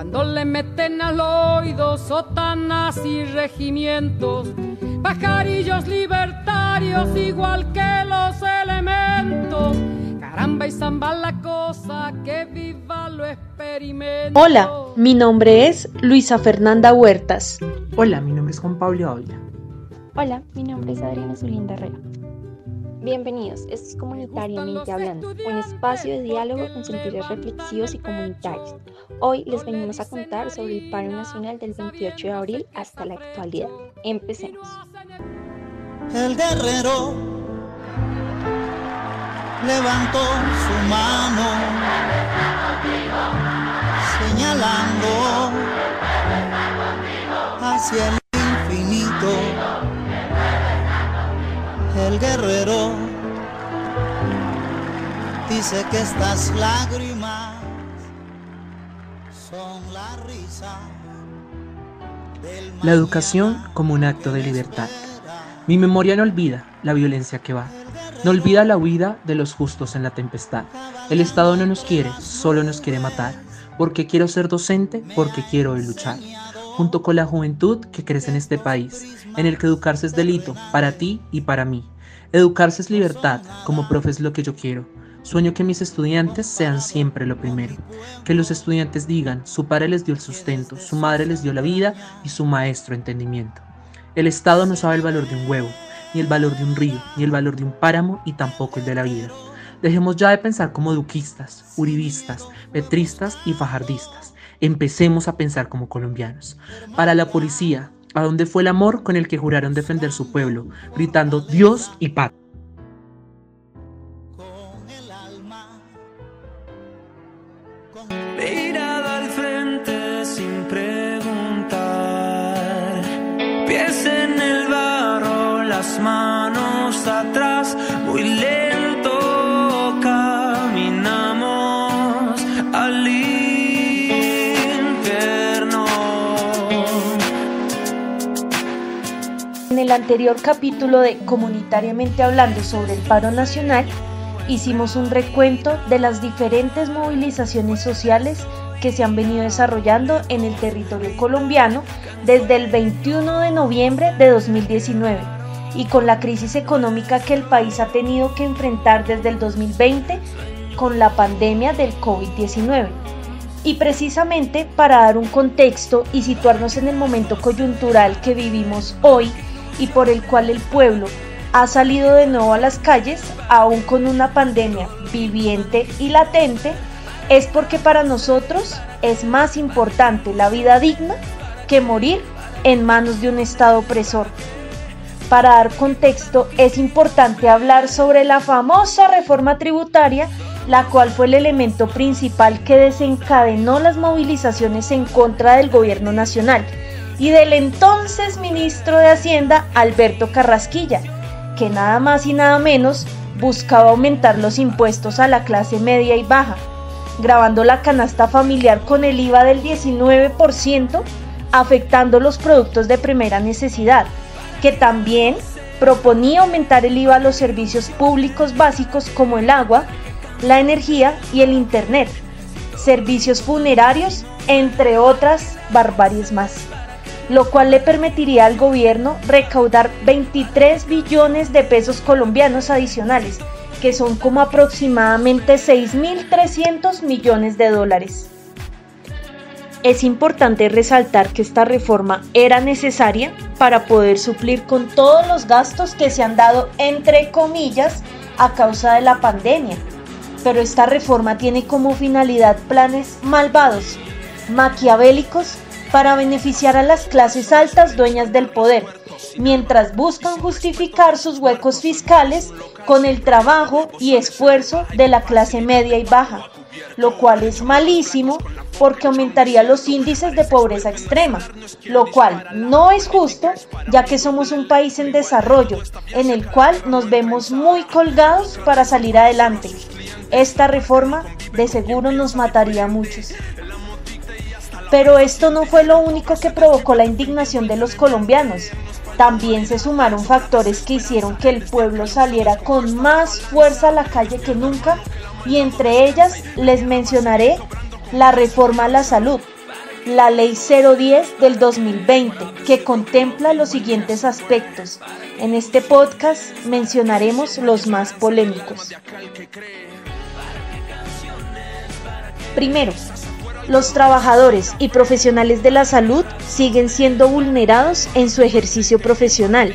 cuando le meten al oído sotanas y regimientos, pajarillos libertarios igual que los elementos. Caramba y zamba la cosa, que viva lo experimento. Hola, mi nombre es Luisa Fernanda Huertas. Hola, mi nombre es Juan Pablo Aula. Hola, mi nombre es Adriana Zulinda Herrera. Bienvenidos, esto es Comunitariamente Hablando, un espacio de diálogo con sentidos reflexivos y comunitarios. Hoy les venimos a contar sobre el paro nacional del 28 de abril hasta la actualidad. Empecemos. El guerrero levantó su mano señalando hacia el infinito el guerrero dice que estas lágrimas son la risa. La educación como un acto de libertad. Mi memoria no olvida la violencia que va. No olvida la huida de los justos en la tempestad. El Estado no nos quiere, solo nos quiere matar. Porque quiero ser docente, porque quiero luchar junto con la juventud que crece en este país, en el que educarse es delito, para ti y para mí. Educarse es libertad, como profe lo que yo quiero. Sueño que mis estudiantes sean siempre lo primero. Que los estudiantes digan, su padre les dio el sustento, su madre les dio la vida y su maestro entendimiento. El Estado no sabe el valor de un huevo, ni el valor de un río, ni el valor de un páramo y tampoco el de la vida. Dejemos ya de pensar como duquistas, uribistas, petristas y fajardistas empecemos a pensar como colombianos. Para la policía, ¿a dónde fue el amor con el que juraron defender su pueblo, gritando Dios y paz? El anterior capítulo de Comunitariamente Hablando sobre el paro nacional, hicimos un recuento de las diferentes movilizaciones sociales que se han venido desarrollando en el territorio colombiano desde el 21 de noviembre de 2019 y con la crisis económica que el país ha tenido que enfrentar desde el 2020 con la pandemia del COVID-19. Y precisamente para dar un contexto y situarnos en el momento coyuntural que vivimos hoy, y por el cual el pueblo ha salido de nuevo a las calles, aún con una pandemia viviente y latente, es porque para nosotros es más importante la vida digna que morir en manos de un Estado opresor. Para dar contexto, es importante hablar sobre la famosa reforma tributaria, la cual fue el elemento principal que desencadenó las movilizaciones en contra del gobierno nacional y del entonces ministro de Hacienda Alberto Carrasquilla, que nada más y nada menos buscaba aumentar los impuestos a la clase media y baja, grabando la canasta familiar con el IVA del 19%, afectando los productos de primera necesidad, que también proponía aumentar el IVA a los servicios públicos básicos como el agua, la energía y el Internet, servicios funerarios, entre otras barbaries más lo cual le permitiría al gobierno recaudar 23 billones de pesos colombianos adicionales, que son como aproximadamente 6.300 millones de dólares. Es importante resaltar que esta reforma era necesaria para poder suplir con todos los gastos que se han dado entre comillas a causa de la pandemia. Pero esta reforma tiene como finalidad planes malvados, maquiavélicos para beneficiar a las clases altas dueñas del poder, mientras buscan justificar sus huecos fiscales con el trabajo y esfuerzo de la clase media y baja, lo cual es malísimo porque aumentaría los índices de pobreza extrema, lo cual no es justo ya que somos un país en desarrollo en el cual nos vemos muy colgados para salir adelante. Esta reforma de seguro nos mataría a muchos. Pero esto no fue lo único que provocó la indignación de los colombianos. También se sumaron factores que hicieron que el pueblo saliera con más fuerza a la calle que nunca y entre ellas les mencionaré la reforma a la salud, la Ley 010 del 2020, que contempla los siguientes aspectos. En este podcast mencionaremos los más polémicos. Primero, los trabajadores y profesionales de la salud siguen siendo vulnerados en su ejercicio profesional.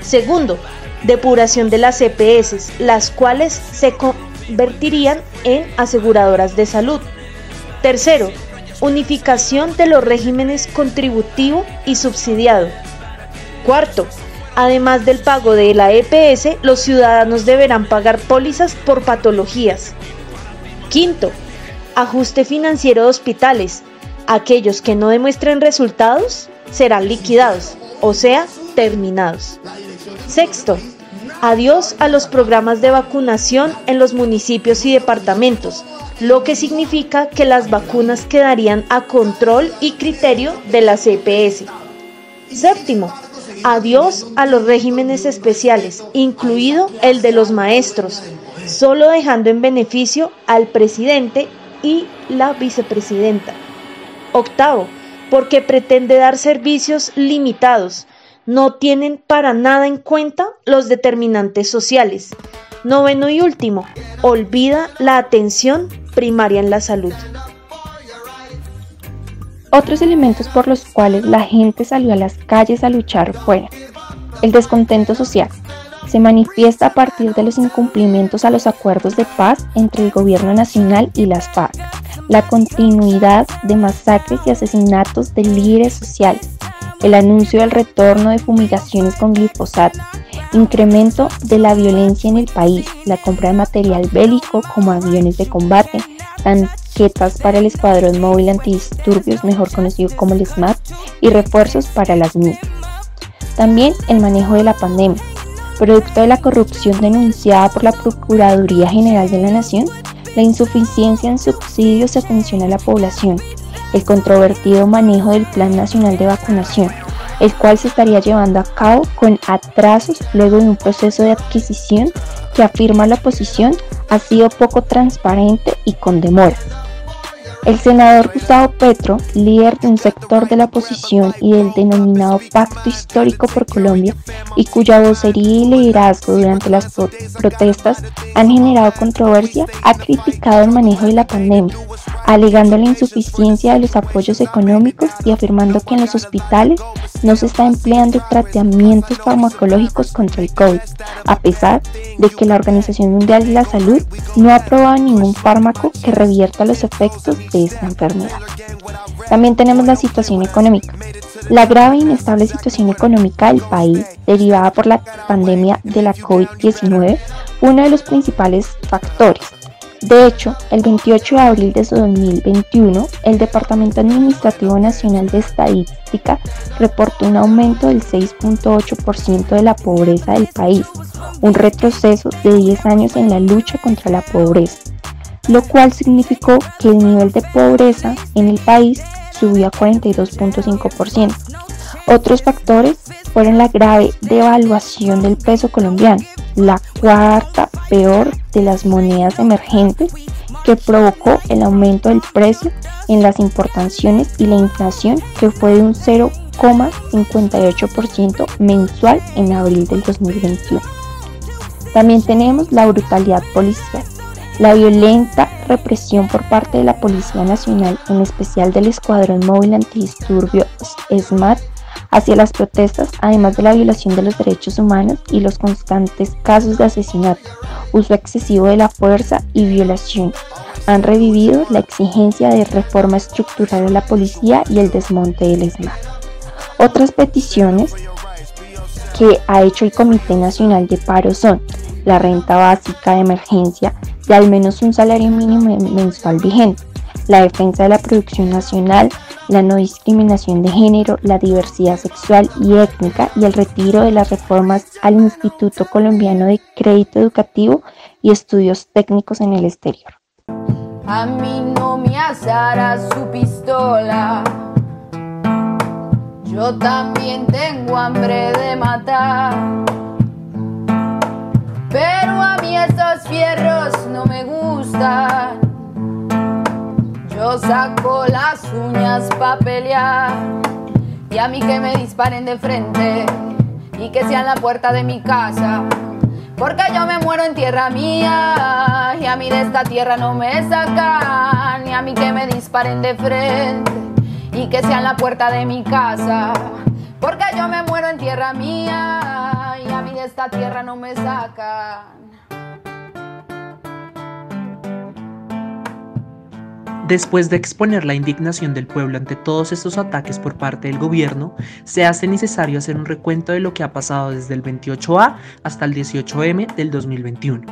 Segundo, depuración de las EPS, las cuales se convertirían en aseguradoras de salud. Tercero, unificación de los regímenes contributivo y subsidiado. Cuarto, además del pago de la EPS, los ciudadanos deberán pagar pólizas por patologías. Quinto, ajuste financiero de hospitales. Aquellos que no demuestren resultados serán liquidados, o sea, terminados. Sexto, adiós a los programas de vacunación en los municipios y departamentos, lo que significa que las vacunas quedarían a control y criterio de la CPS. Séptimo, adiós a los regímenes especiales, incluido el de los maestros, solo dejando en beneficio al presidente y la vicepresidenta. Octavo, porque pretende dar servicios limitados, no tienen para nada en cuenta los determinantes sociales. Noveno y último, olvida la atención primaria en la salud. Otros elementos por los cuales la gente salió a las calles a luchar fueron el descontento social. Se manifiesta a partir de los incumplimientos a los acuerdos de paz entre el gobierno nacional y las FARC, la continuidad de masacres y asesinatos de líderes sociales, el anuncio del retorno de fumigaciones con glifosato, incremento de la violencia en el país, la compra de material bélico como aviones de combate, tanquetas para el Escuadrón Móvil Antidisturbios, mejor conocido como el SMAT, y refuerzos para las MIP. También el manejo de la pandemia, producto de la corrupción denunciada por la Procuraduría General de la Nación, la insuficiencia en subsidios y atención a la población, el controvertido manejo del Plan Nacional de Vacunación, el cual se estaría llevando a cabo con atrasos luego de un proceso de adquisición que afirma la oposición ha sido poco transparente y con demora. El senador Gustavo Petro, líder de un sector de la oposición y del denominado Pacto Histórico por Colombia, y cuya vocería y liderazgo durante las protestas han generado controversia, ha criticado el manejo de la pandemia, alegando la insuficiencia de los apoyos económicos y afirmando que en los hospitales no se está empleando tratamientos farmacológicos contra el COVID, a pesar de que la Organización Mundial de la Salud no ha aprobado ningún fármaco que revierta los efectos de esta enfermedad. También tenemos la situación económica. La grave e inestable situación económica del país, derivada por la pandemia de la COVID-19, fue uno de los principales factores. De hecho, el 28 de abril de 2021, el Departamento Administrativo Nacional de Estadística reportó un aumento del 6.8% de la pobreza del país, un retroceso de 10 años en la lucha contra la pobreza lo cual significó que el nivel de pobreza en el país subió a 42.5%. Otros factores fueron la grave devaluación del peso colombiano, la cuarta peor de las monedas emergentes, que provocó el aumento del precio en las importaciones y la inflación que fue de un 0,58% mensual en abril del 2021. También tenemos la brutalidad policial la violenta represión por parte de la Policía Nacional, en especial del Escuadrón Móvil Antidisturbios SMAT, hacia las protestas, además de la violación de los derechos humanos y los constantes casos de asesinato, uso excesivo de la fuerza y violación, han revivido la exigencia de reforma estructural de la policía y el desmonte del SMAT. Otras peticiones que ha hecho el Comité Nacional de Paro son la renta básica de emergencia de al menos un salario mínimo mensual vigente, la defensa de la producción nacional, la no discriminación de género, la diversidad sexual y étnica y el retiro de las reformas al Instituto Colombiano de Crédito Educativo y Estudios Técnicos en el Exterior. A mí no me asará su pistola. Yo también tengo hambre de matar. Pero a mí esos fierros no me gustan. Saco las uñas pa' pelear. Y a mí que me disparen de frente y que sean la puerta de mi casa. Porque yo me muero en tierra mía y a mí de esta tierra no me sacan. Ni a mí que me disparen de frente y que sean la puerta de mi casa. Porque yo me muero en tierra mía y a mí de esta tierra no me sacan. Después de exponer la indignación del pueblo ante todos estos ataques por parte del gobierno, se hace necesario hacer un recuento de lo que ha pasado desde el 28A hasta el 18M del 2021.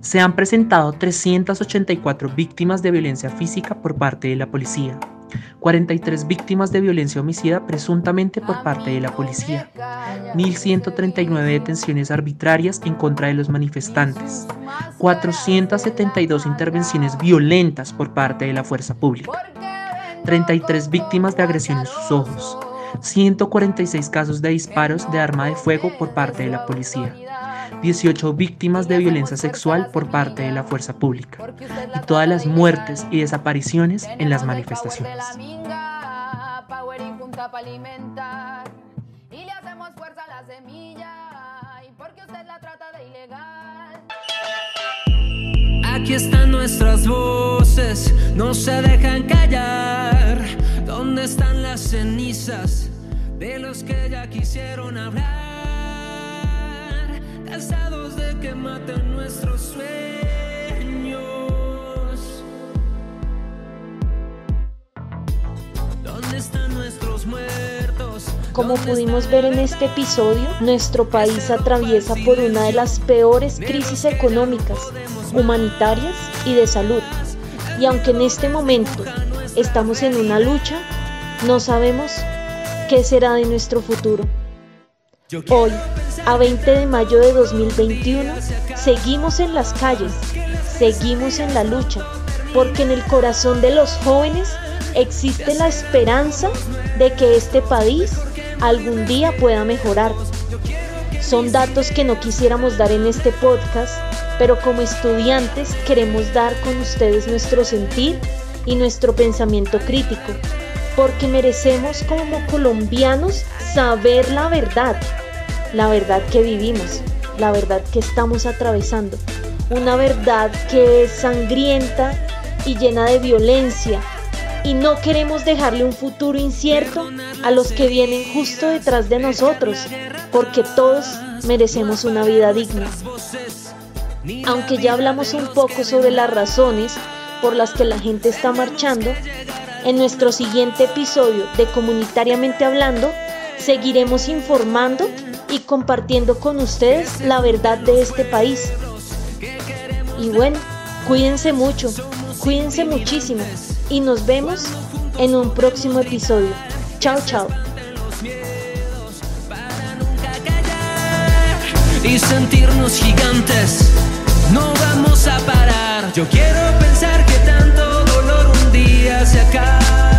Se han presentado 384 víctimas de violencia física por parte de la policía, 43 víctimas de violencia homicida presuntamente por parte de la policía, 1.139 detenciones arbitrarias en contra de los manifestantes, 472 intervenciones violentas por parte de la fuerza pública, 33 víctimas de agresión en sus ojos, 146 casos de disparos de arma de fuego por parte de la policía, 18 víctimas de violencia sexual por parte de la fuerza pública y todas las muertes y desapariciones en las manifestaciones. Aquí están nuestras voces, no se dejan callar. ¿Dónde están las cenizas de los que ya quisieron hablar? Cansados de que maten nuestros sueños. ¿Dónde están nuestros muertos? Como pudimos ver en este episodio, nuestro país atraviesa por una de las peores crisis económicas, humanitarias y de salud. Y aunque en este momento estamos en una lucha, no sabemos qué será de nuestro futuro. Hoy, a 20 de mayo de 2021, seguimos en las calles, seguimos en la lucha, porque en el corazón de los jóvenes existe la esperanza de que este país algún día pueda mejorar. Son datos que no quisiéramos dar en este podcast, pero como estudiantes queremos dar con ustedes nuestro sentir y nuestro pensamiento crítico, porque merecemos como colombianos saber la verdad la verdad que vivimos, la verdad que estamos atravesando, una verdad que es sangrienta y llena de violencia. Y no queremos dejarle un futuro incierto a los que vienen justo detrás de nosotros, porque todos merecemos una vida digna. Aunque ya hablamos un poco sobre las razones por las que la gente está marchando, en nuestro siguiente episodio de Comunitariamente Hablando seguiremos informando y compartiendo con ustedes la verdad de este país. Y bueno, cuídense mucho, cuídense muchísimo y nos vemos en un próximo episodio. Chao, chao. Y sentirnos gigantes, no vamos a parar. Yo quiero pensar que tanto dolor un día se acaba.